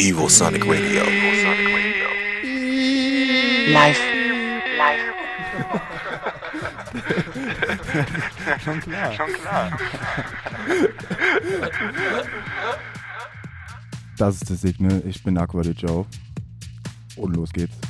Evil Sonic Radio. Live. Live. Schon klar. Schon klar. Das ist das Signal. Ich bin Aqua the Joe. Und los geht's.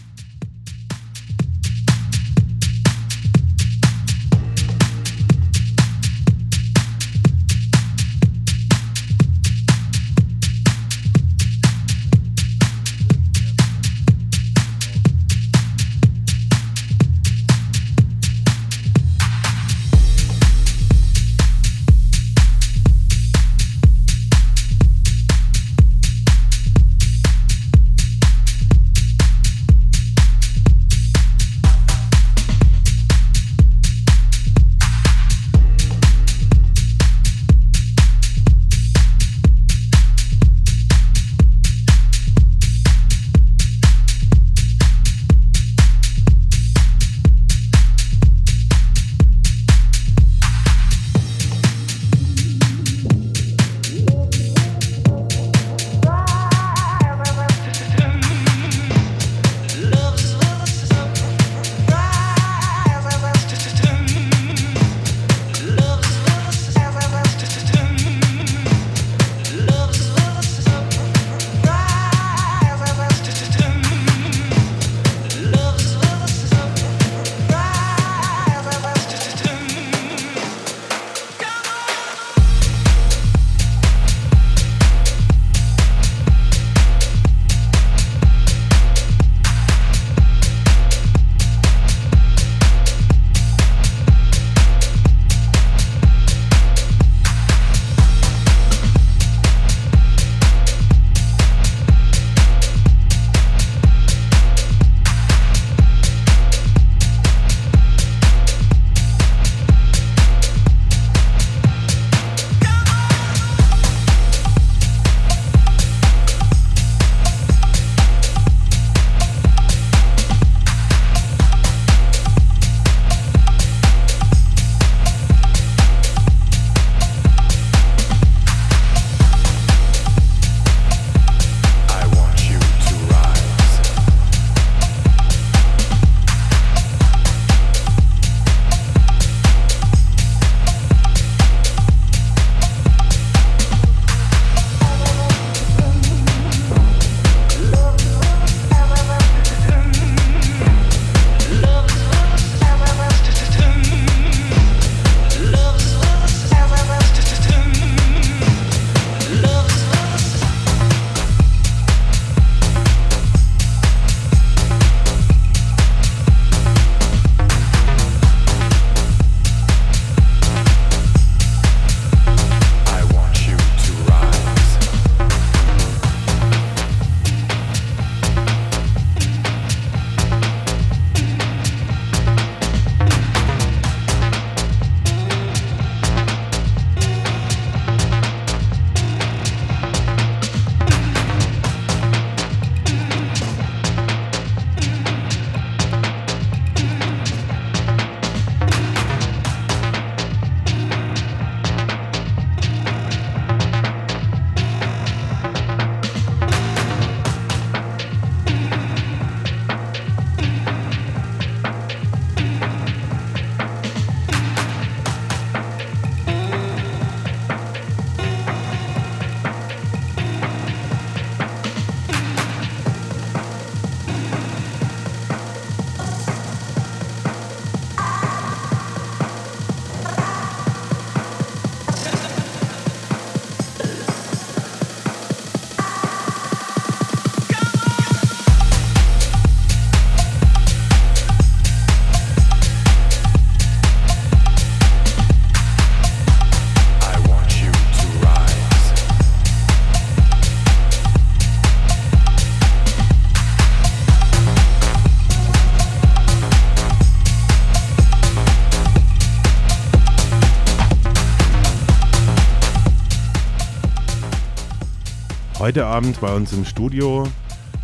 Heute Abend bei uns im Studio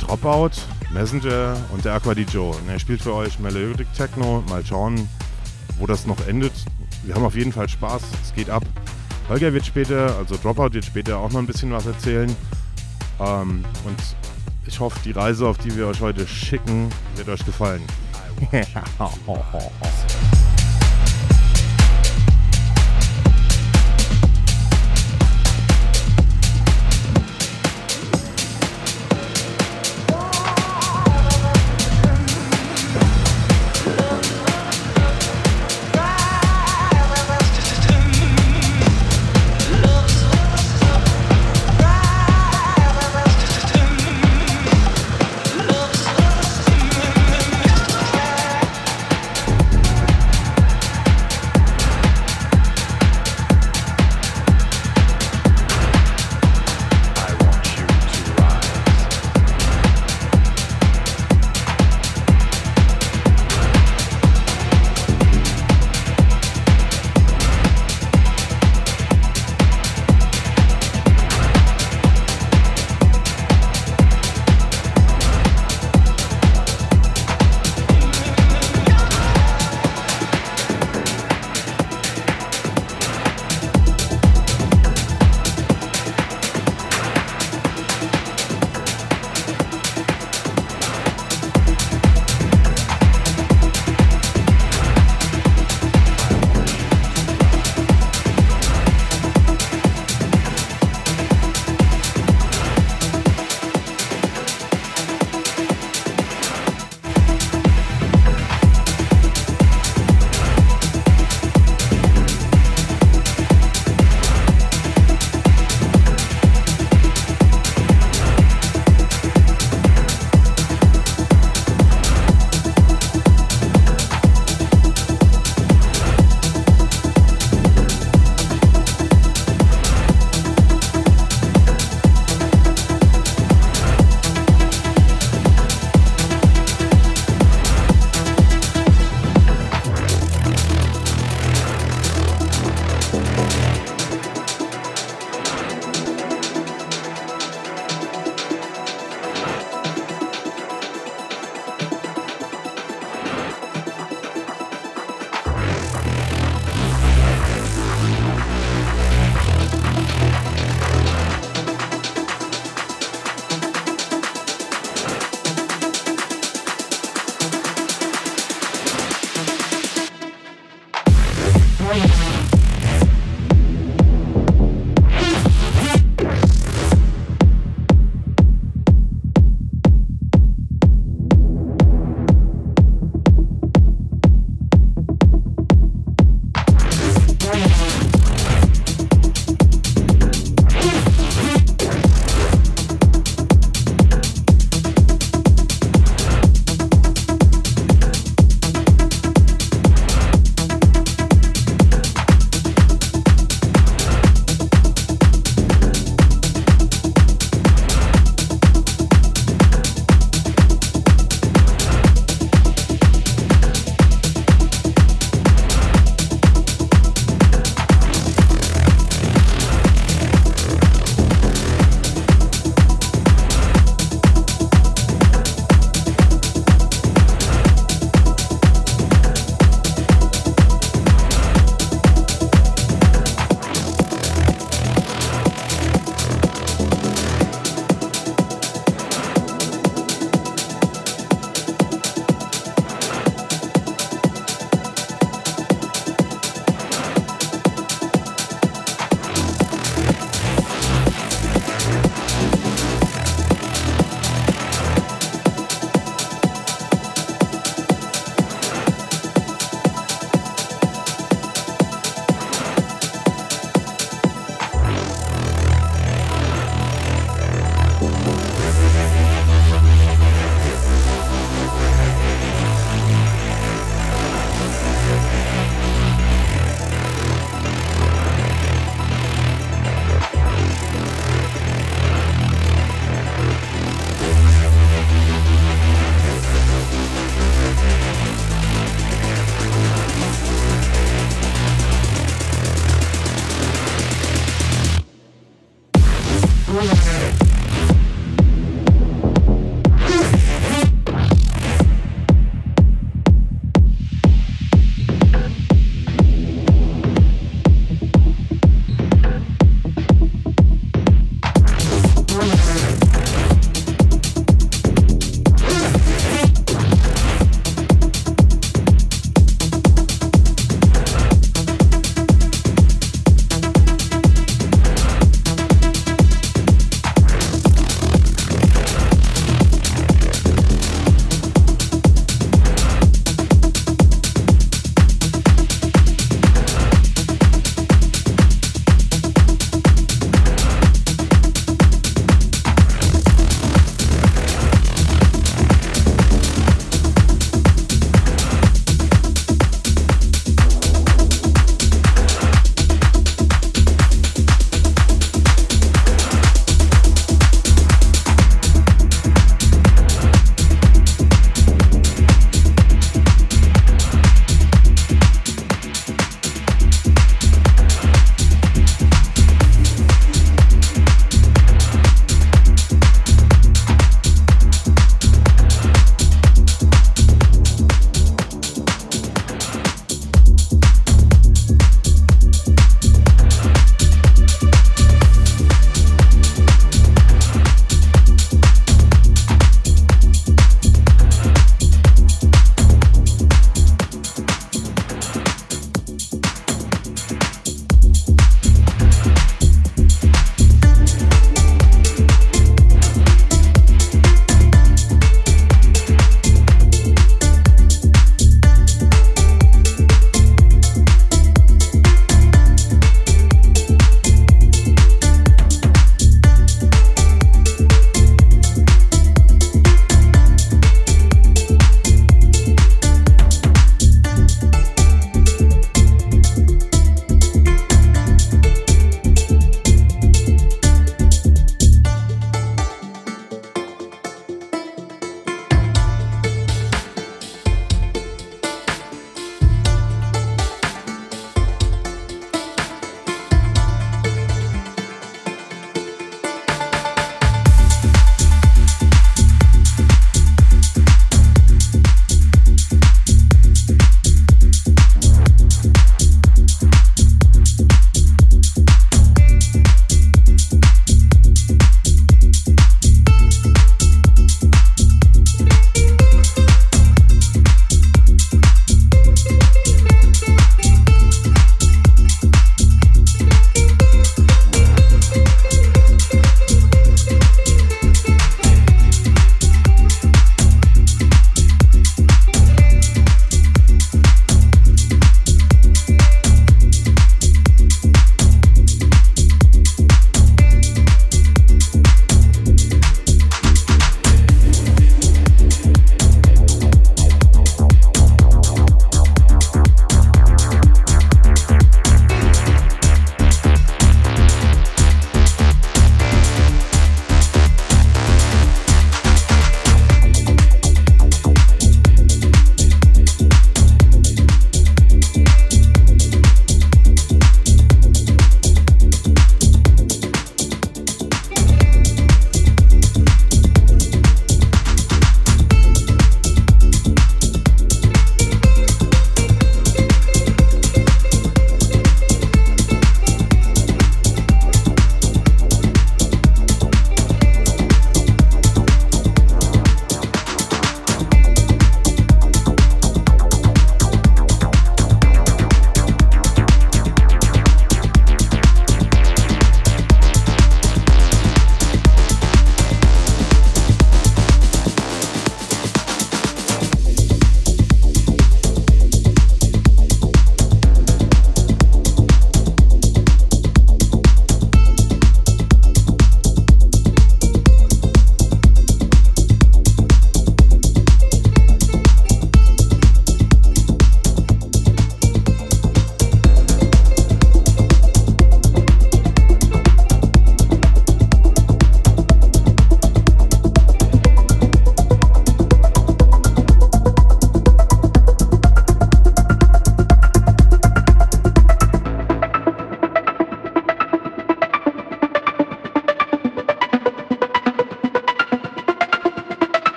Dropout, Messenger und der Aqua Joe. Und er spielt für euch Melodic Techno. Mal schauen, wo das noch endet. Wir haben auf jeden Fall Spaß. Es geht ab. Holger wird später, also Dropout wird später auch noch ein bisschen was erzählen. Ähm, und ich hoffe, die Reise, auf die wir euch heute schicken, wird euch gefallen.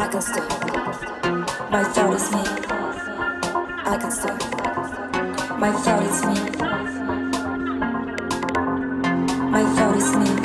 I can stop. My thought is me. I can stop. My thought is me. My thought is me.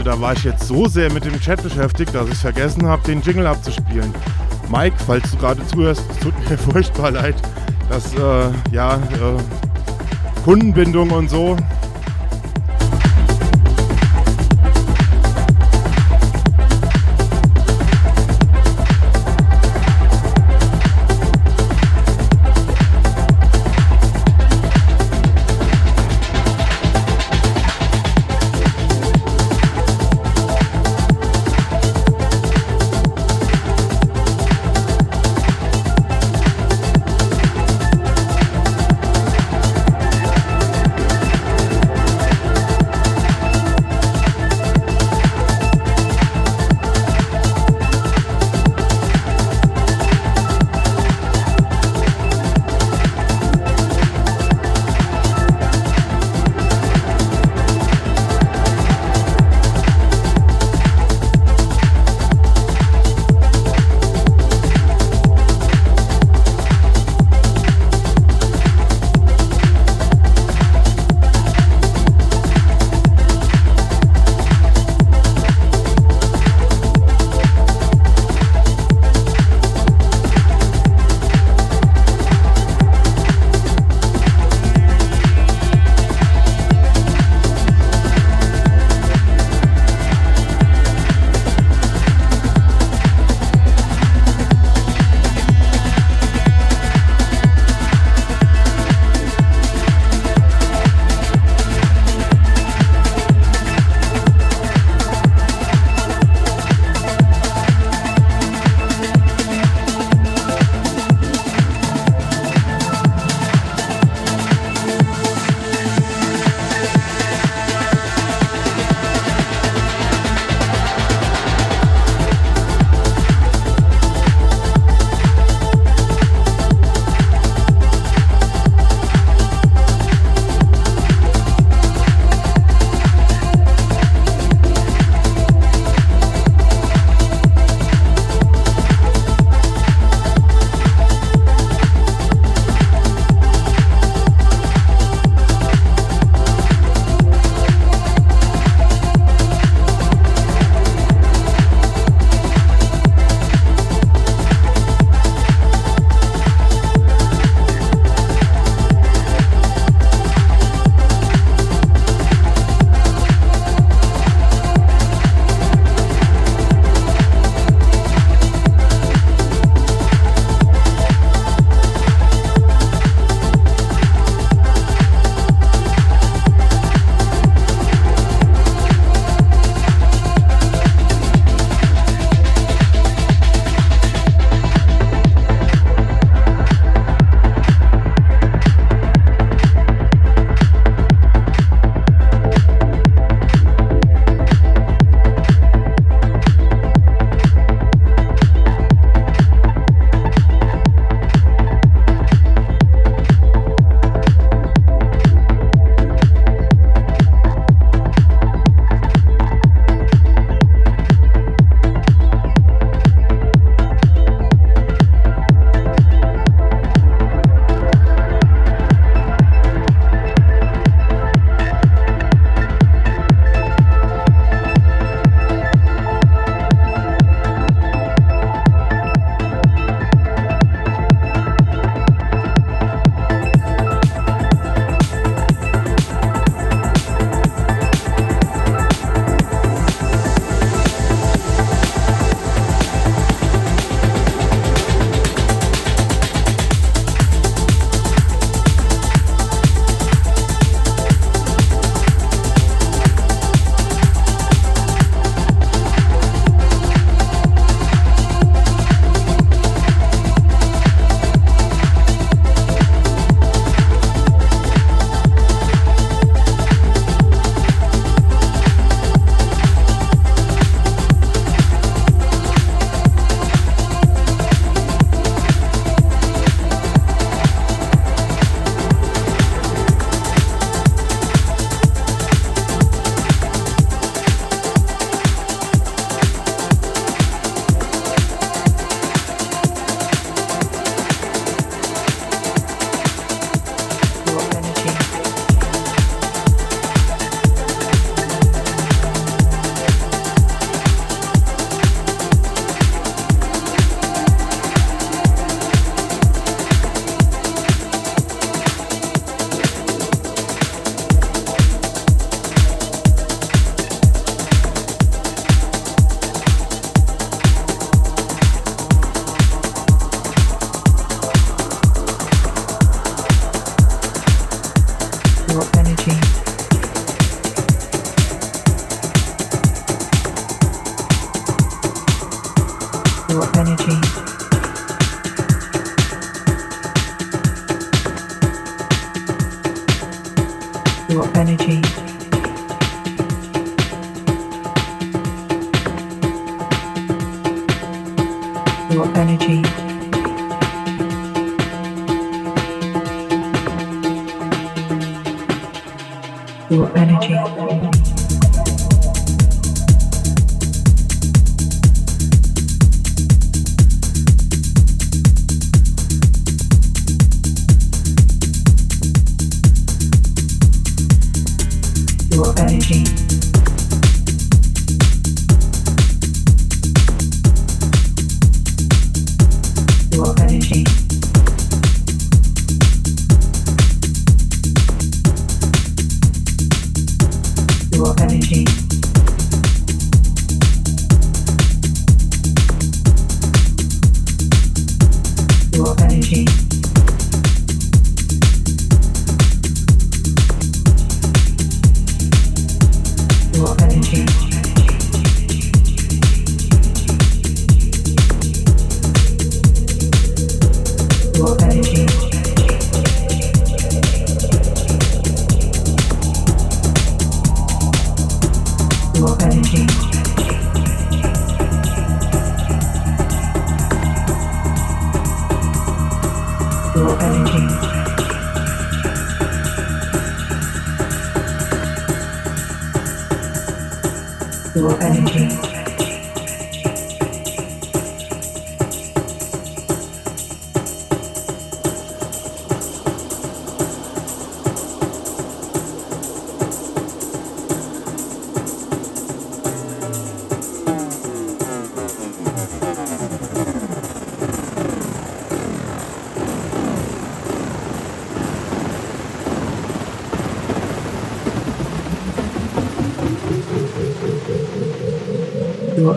Leute, da war ich jetzt so sehr mit dem Chat beschäftigt, dass ich vergessen habe, den Jingle abzuspielen. Mike, falls du gerade zuhörst, es tut mir furchtbar leid, dass, äh, ja, äh, Kundenbindung und so.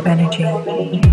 Energy.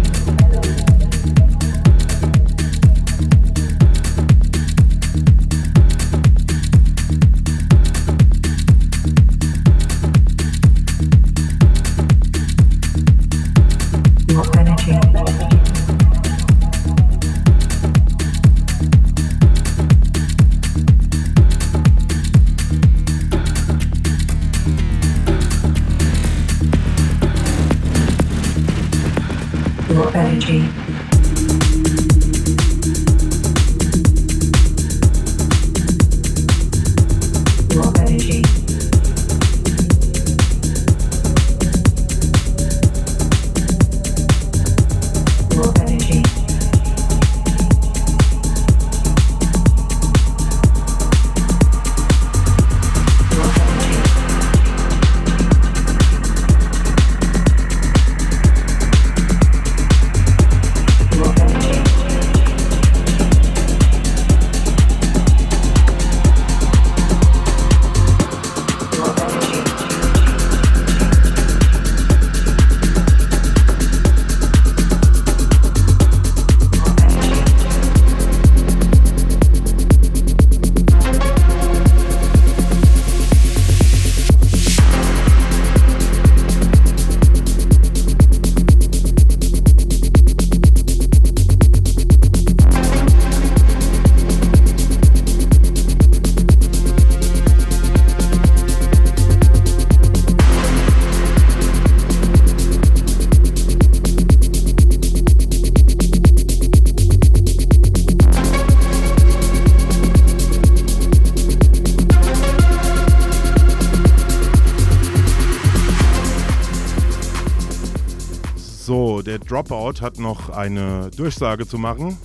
Hat noch eine Durchsage zu machen.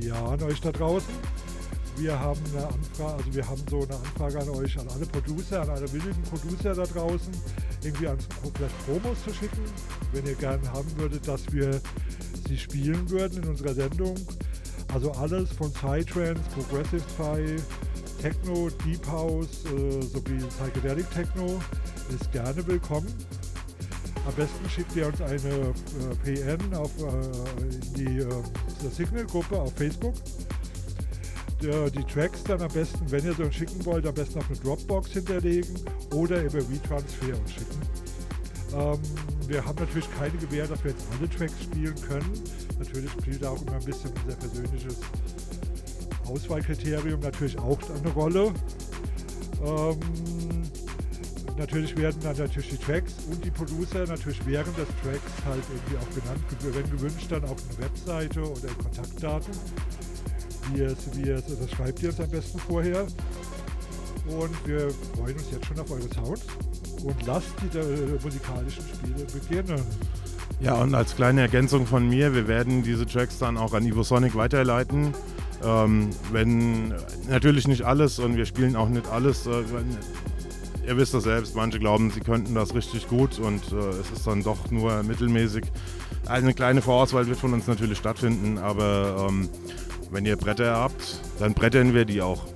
Ja, da draußen. Wir haben eine Anfrage, also wir haben so eine Anfrage an euch, an alle Producer, an alle willigen Producer da draußen, irgendwie an vielleicht Promos zu schicken, wenn ihr gerne haben würdet, dass wir sie spielen würden in unserer Sendung. Also alles von Psytrance, Progressive Psy, Techno, Deep House äh, sowie Psychedelic Techno ist gerne willkommen. Am besten schickt ihr uns eine äh, PN auf, äh, die äh, Signal-Gruppe auf Facebook. äh, die Tracks dann am besten, wenn ihr so schicken wollt, am besten auf eine Dropbox hinterlegen oder über WeTransfer uns schicken. Ähm, wir haben natürlich keine Gewähr, dass wir jetzt alle Tracks spielen können. Natürlich spielt auch immer ein bisschen unser persönliches Auswahlkriterium natürlich auch eine Rolle. Ähm, natürlich werden dann natürlich die Tracks und die Producer natürlich während des Tracks halt irgendwie auch genannt, wenn gewünscht dann auch eine Webseite oder Kontaktdaten. Wie es, wie es, das schreibt ihr uns am besten vorher. Und wir freuen uns jetzt schon auf eure Sounds und lasst die äh, musikalischen Spiele beginnen. Ja, und als kleine Ergänzung von mir, wir werden diese Tracks dann auch an Ivo Sonic weiterleiten. Ähm, wenn natürlich nicht alles und wir spielen auch nicht alles. Äh, ihr wisst das selbst, manche glauben, sie könnten das richtig gut und äh, es ist dann doch nur mittelmäßig. Eine kleine Vorauswahl wird von uns natürlich stattfinden, aber ähm, wenn ihr Bretter habt, dann brettern wir die auch.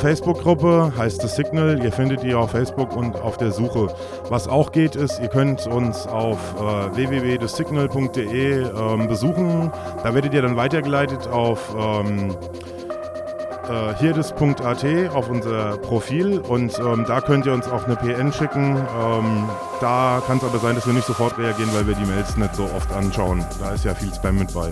Facebook-Gruppe heißt The Signal. Ihr findet die auf Facebook und auf der Suche. Was auch geht, ist, ihr könnt uns auf äh, www.thesignal.de ähm, besuchen. Da werdet ihr dann weitergeleitet auf ähm, äh, hirdes.at auf unser Profil und ähm, da könnt ihr uns auch eine PN schicken. Ähm, da kann es aber sein, dass wir nicht sofort reagieren, weil wir die Mails nicht so oft anschauen. Da ist ja viel Spam mit bei.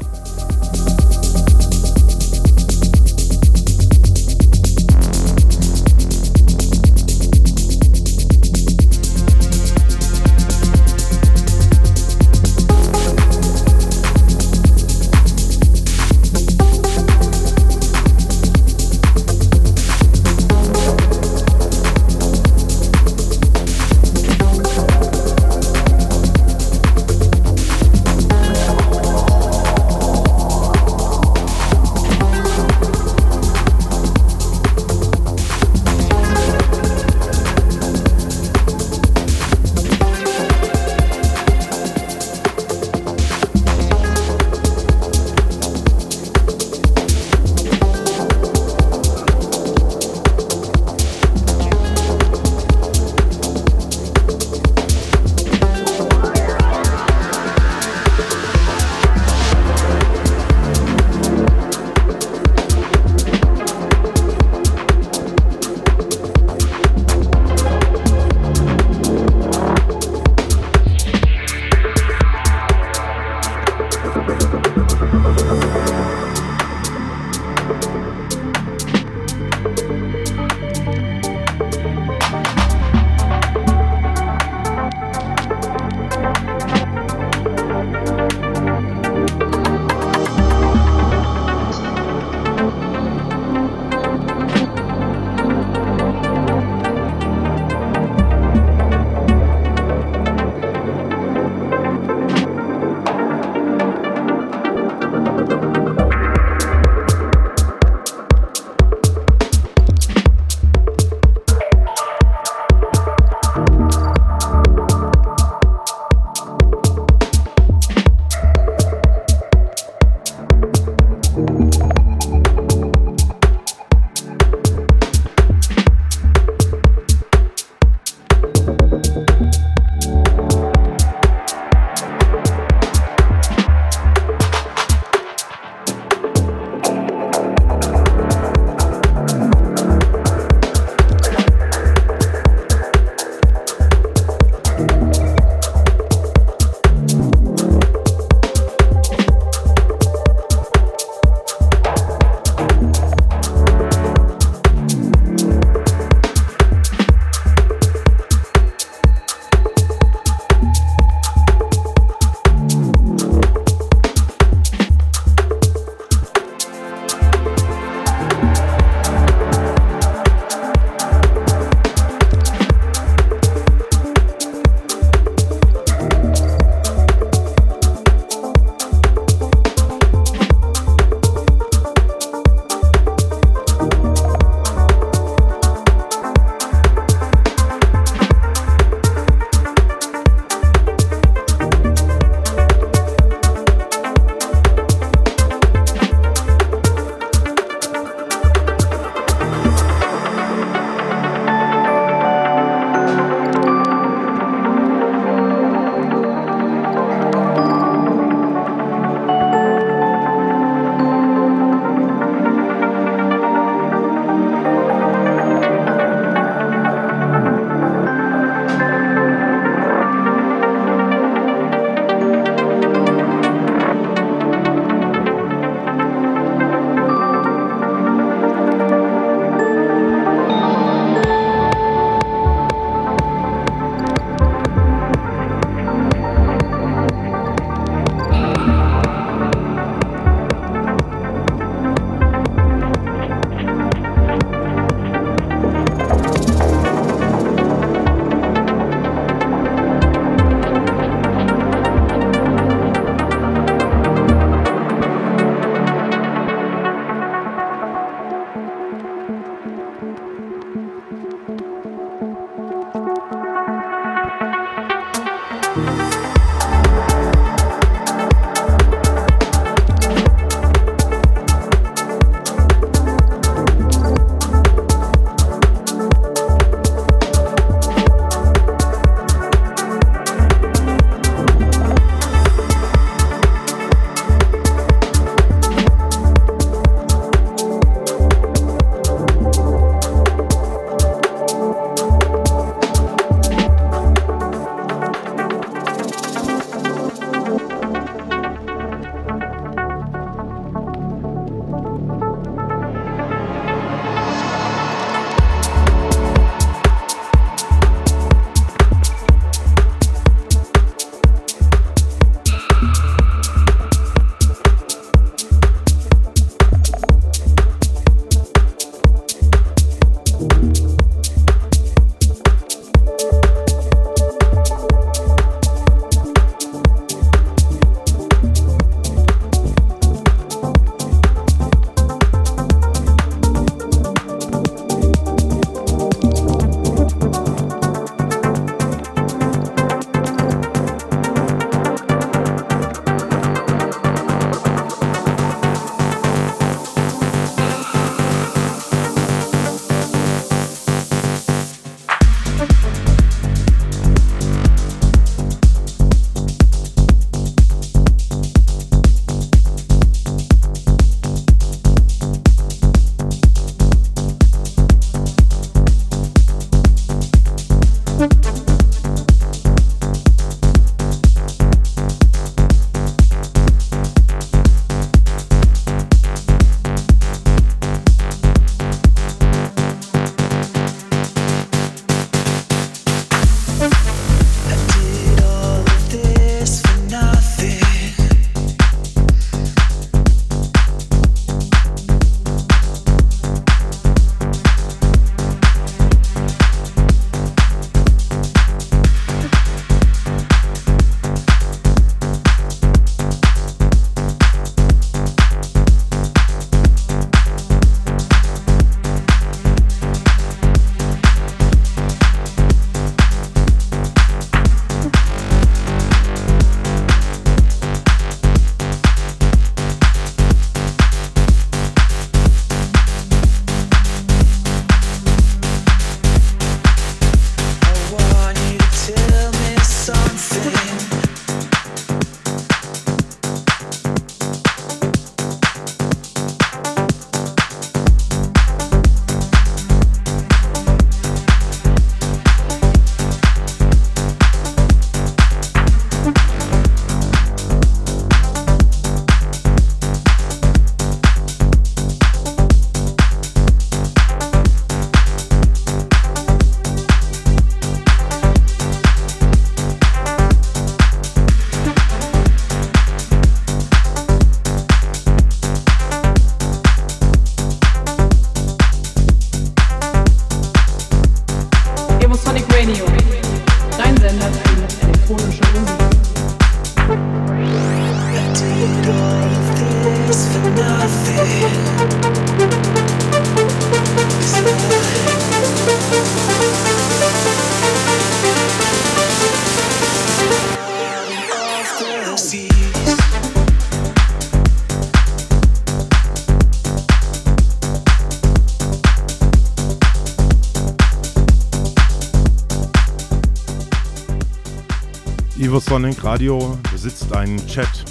Evosonic Radio besitzt einen Chat.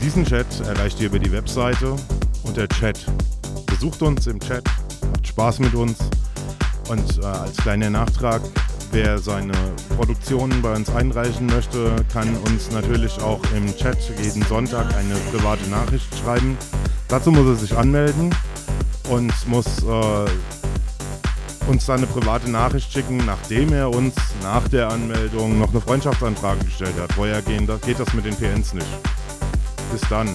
Diesen Chat erreicht ihr über die Webseite und der Chat. Besucht uns im Chat, habt Spaß mit uns und äh, als kleiner Nachtrag, wer seine Produktionen bei uns einreichen möchte, kann uns natürlich auch im Chat jeden Sonntag eine private Nachricht schreiben. Dazu muss er sich anmelden und muss äh, uns dann eine private Nachricht schicken, nachdem er uns nach der Anmeldung noch eine Freundschaftsanfrage gestellt hat. Vorher gehen, geht das mit den PNs nicht. Bis dann.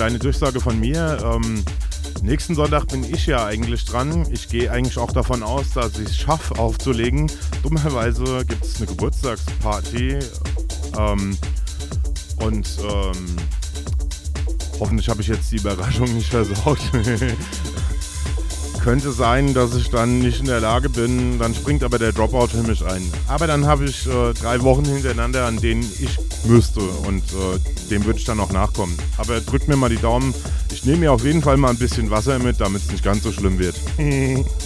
Kleine Durchsage von mir. Ähm, nächsten Sonntag bin ich ja eigentlich dran. Ich gehe eigentlich auch davon aus, dass ich es schaffe aufzulegen. Dummerweise gibt es eine Geburtstagsparty. Ähm, und ähm, hoffentlich habe ich jetzt die Überraschung nicht versaut. Könnte sein, dass ich dann nicht in der Lage bin, dann springt aber der Dropout für mich ein. Aber dann habe ich äh, drei Wochen hintereinander, an denen ich müsste und äh, dem würde ich dann auch nachkommen. Aber drückt mir mal die Daumen. Ich nehme mir auf jeden Fall mal ein bisschen Wasser mit, damit es nicht ganz so schlimm wird.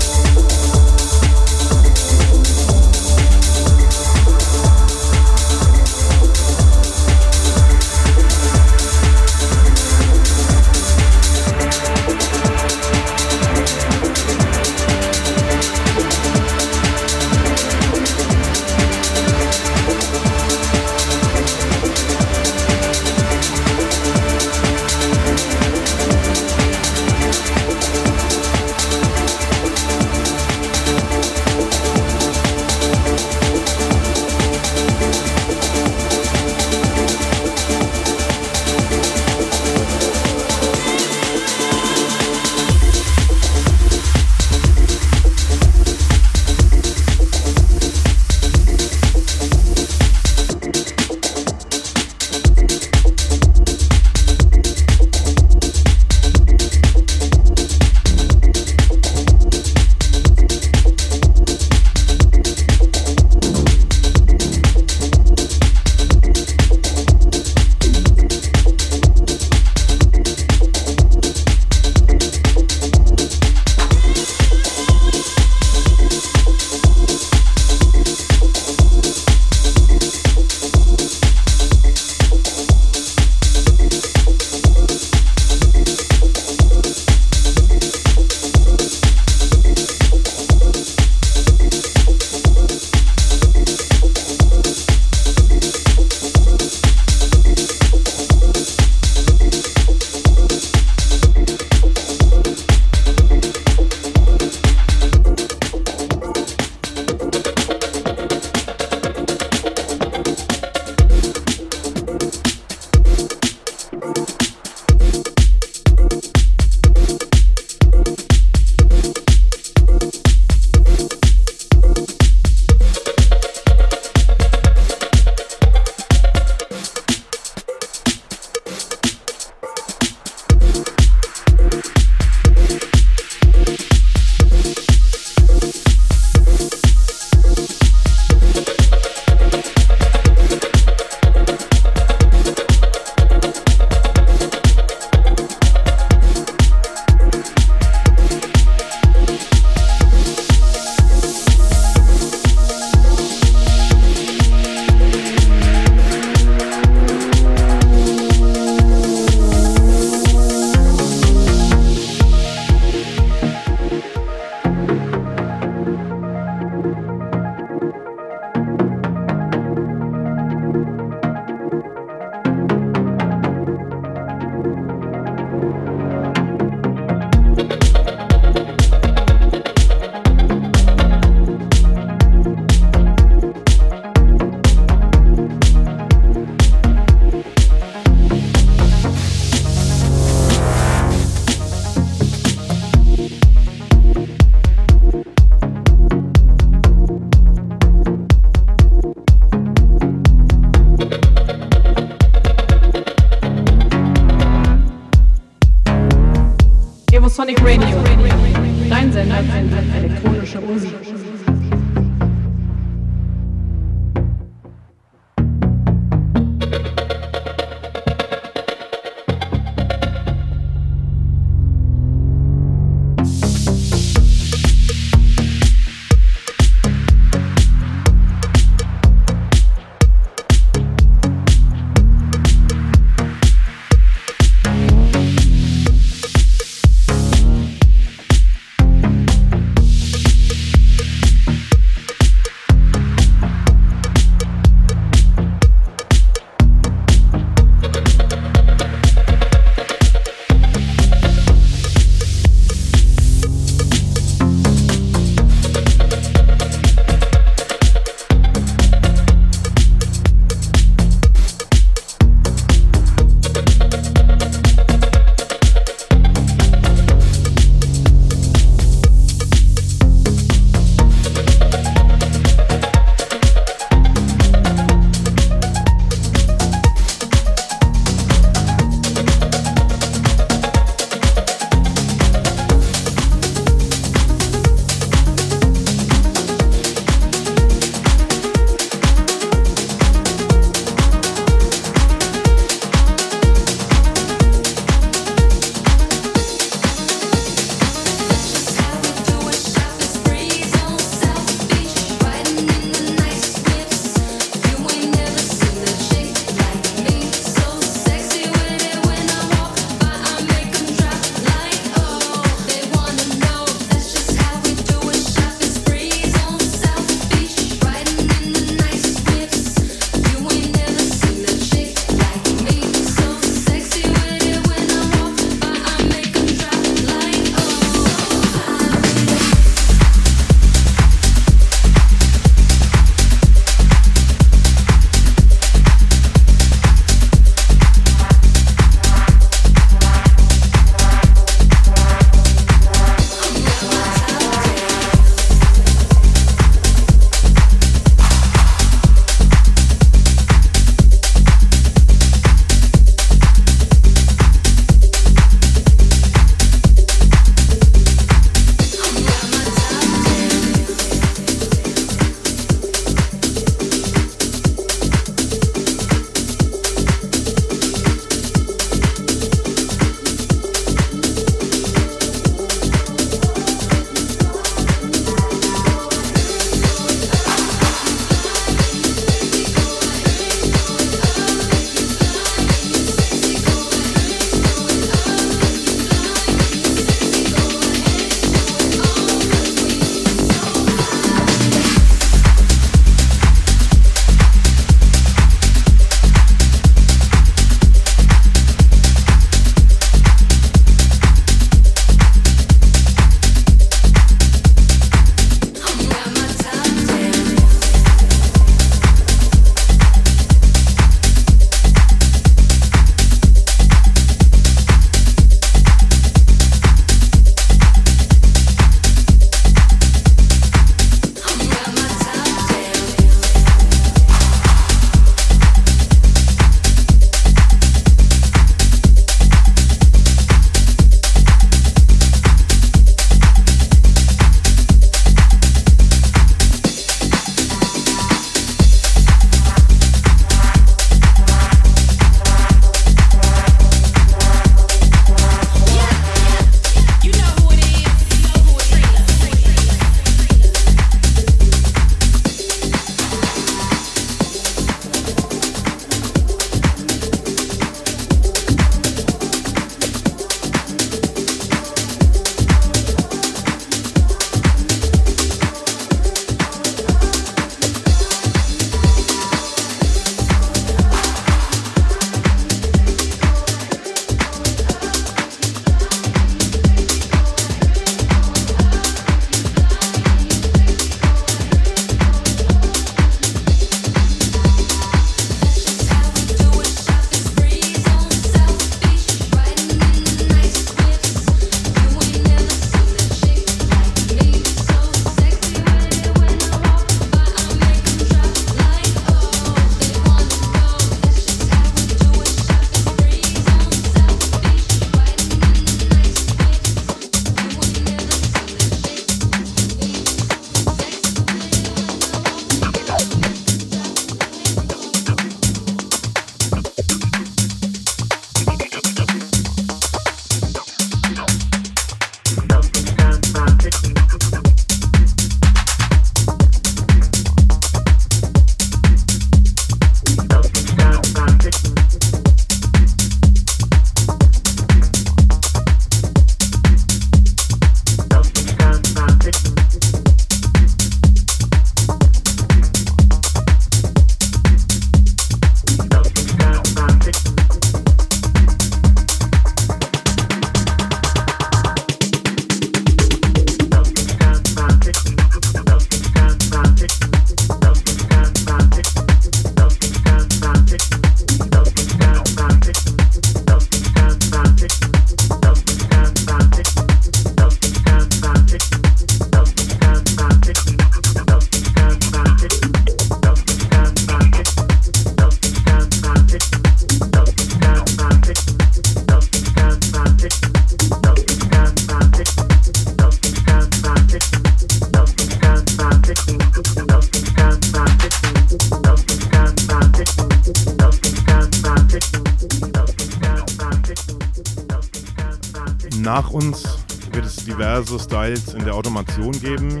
Automation geben.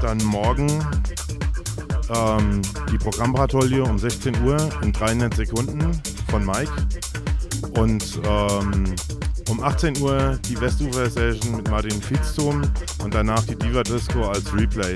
Dann morgen ähm, die Programmpatrouille um 16 Uhr in 300 Sekunden von Mike. Und ähm, um 18 Uhr die Westufer Session mit Martin Fitztum und danach die Diva Disco als Replay.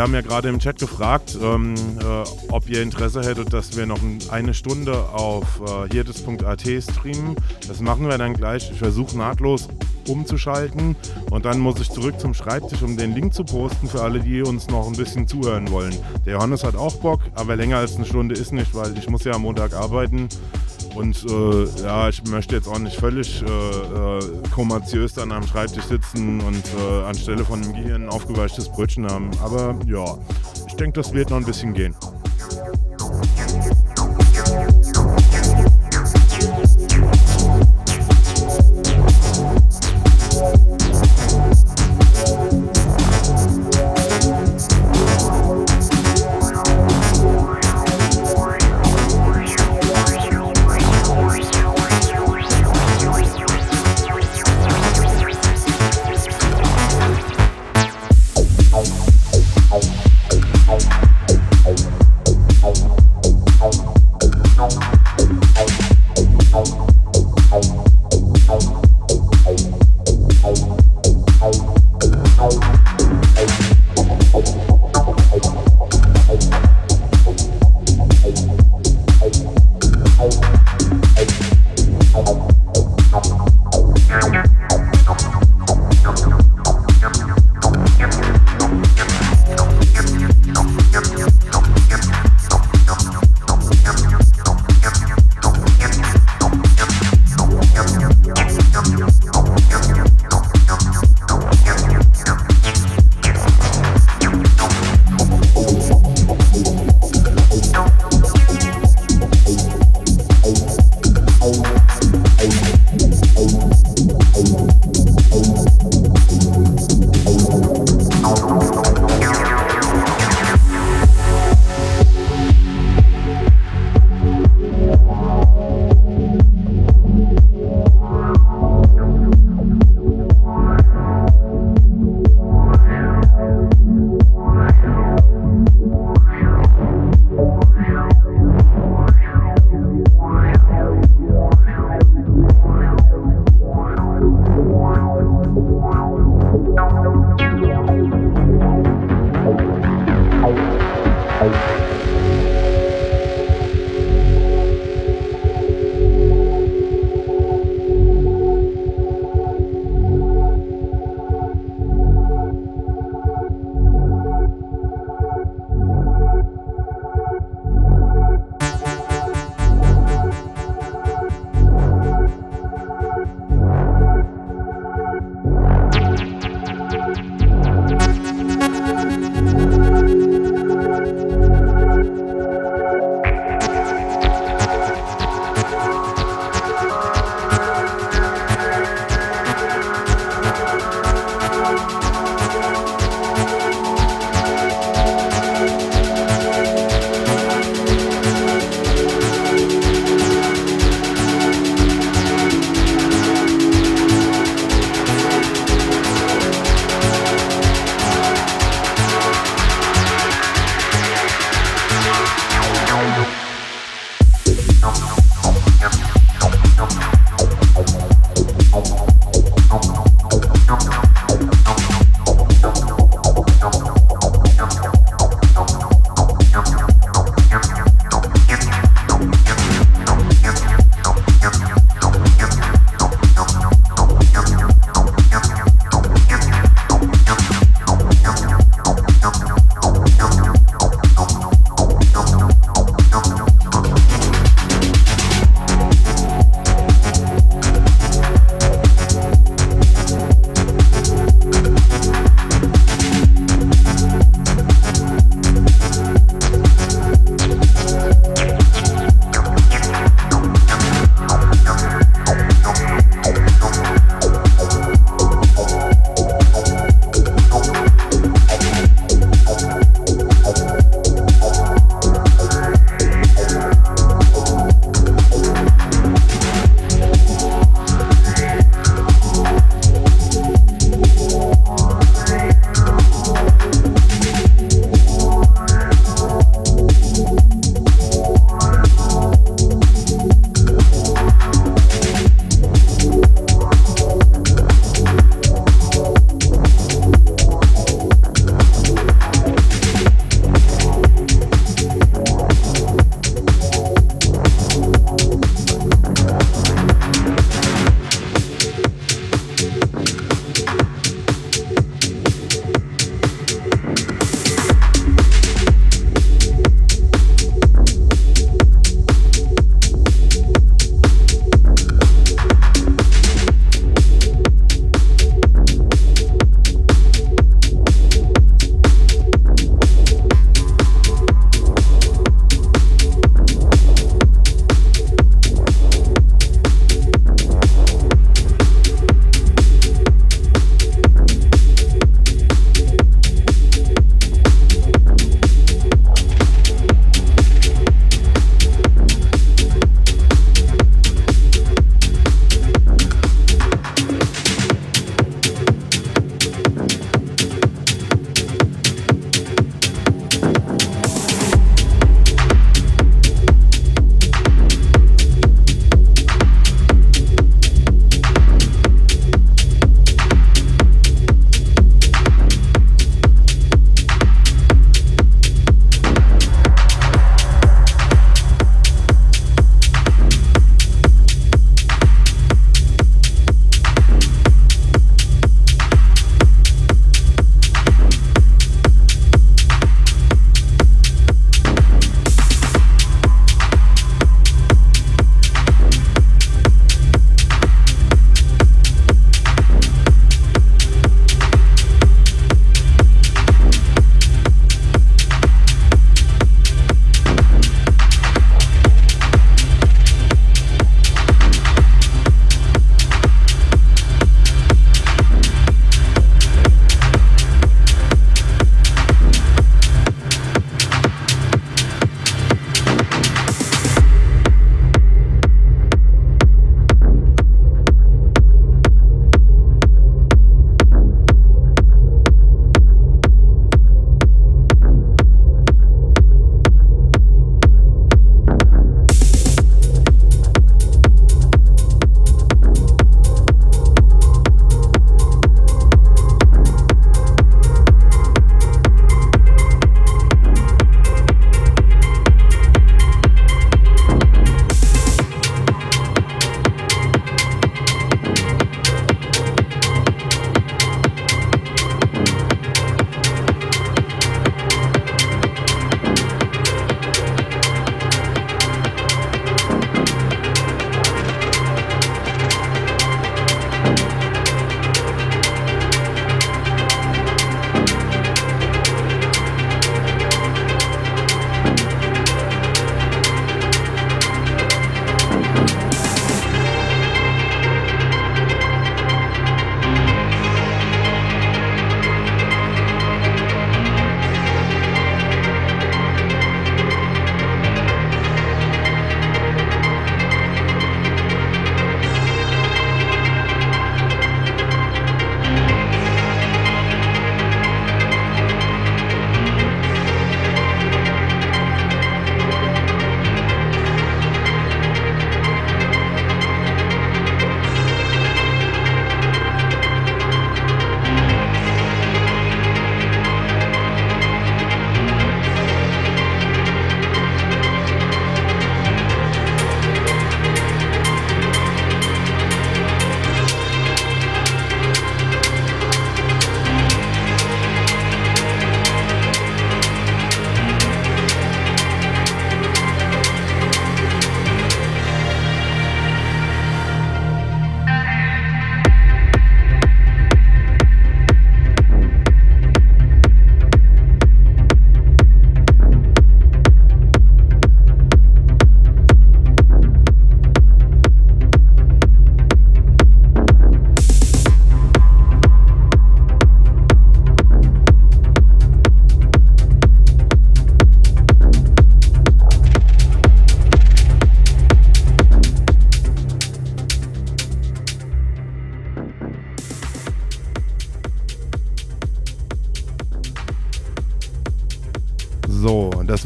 Wir haben ja gerade im Chat gefragt, ähm, äh, ob ihr Interesse hättet, dass wir noch ein- eine Stunde auf äh, hirtes.at streamen. Das machen wir dann gleich. Ich versuche nahtlos umzuschalten und dann muss ich zurück zum Schreibtisch, um den Link zu posten für alle, die uns noch ein bisschen zuhören wollen. Der Johannes hat auch Bock, aber länger als eine Stunde ist nicht, weil ich muss ja am Montag arbeiten. Und äh, ja, ich möchte jetzt auch nicht völlig äh, äh, kommerziös dann am Schreibtisch sitzen und äh, anstelle von dem Gehirn ein aufgeweichtes Brötchen haben. Aber ja, ich denke, das wird noch ein bisschen gehen.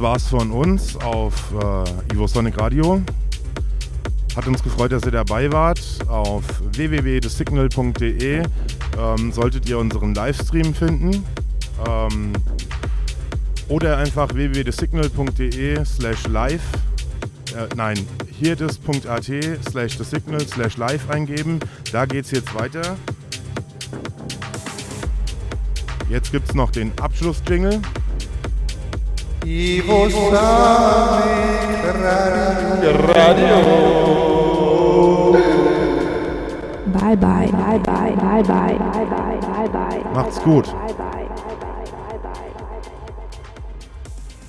War's von uns auf äh, Ivo Sonic Radio. Hat uns gefreut, dass ihr dabei wart. Auf www.thesignal.de ähm, solltet ihr unseren Livestream finden. Ähm, oder einfach www.thesignal.de slash live. Äh, nein, hierdis.at slash thesignal slash live eingeben. Da geht's jetzt weiter. Jetzt gibt's noch den Abschlussjingle. Ivo Sonic Radio. Bye bye, bye bye, bye bye, bye bye, bye bye. Macht's gut.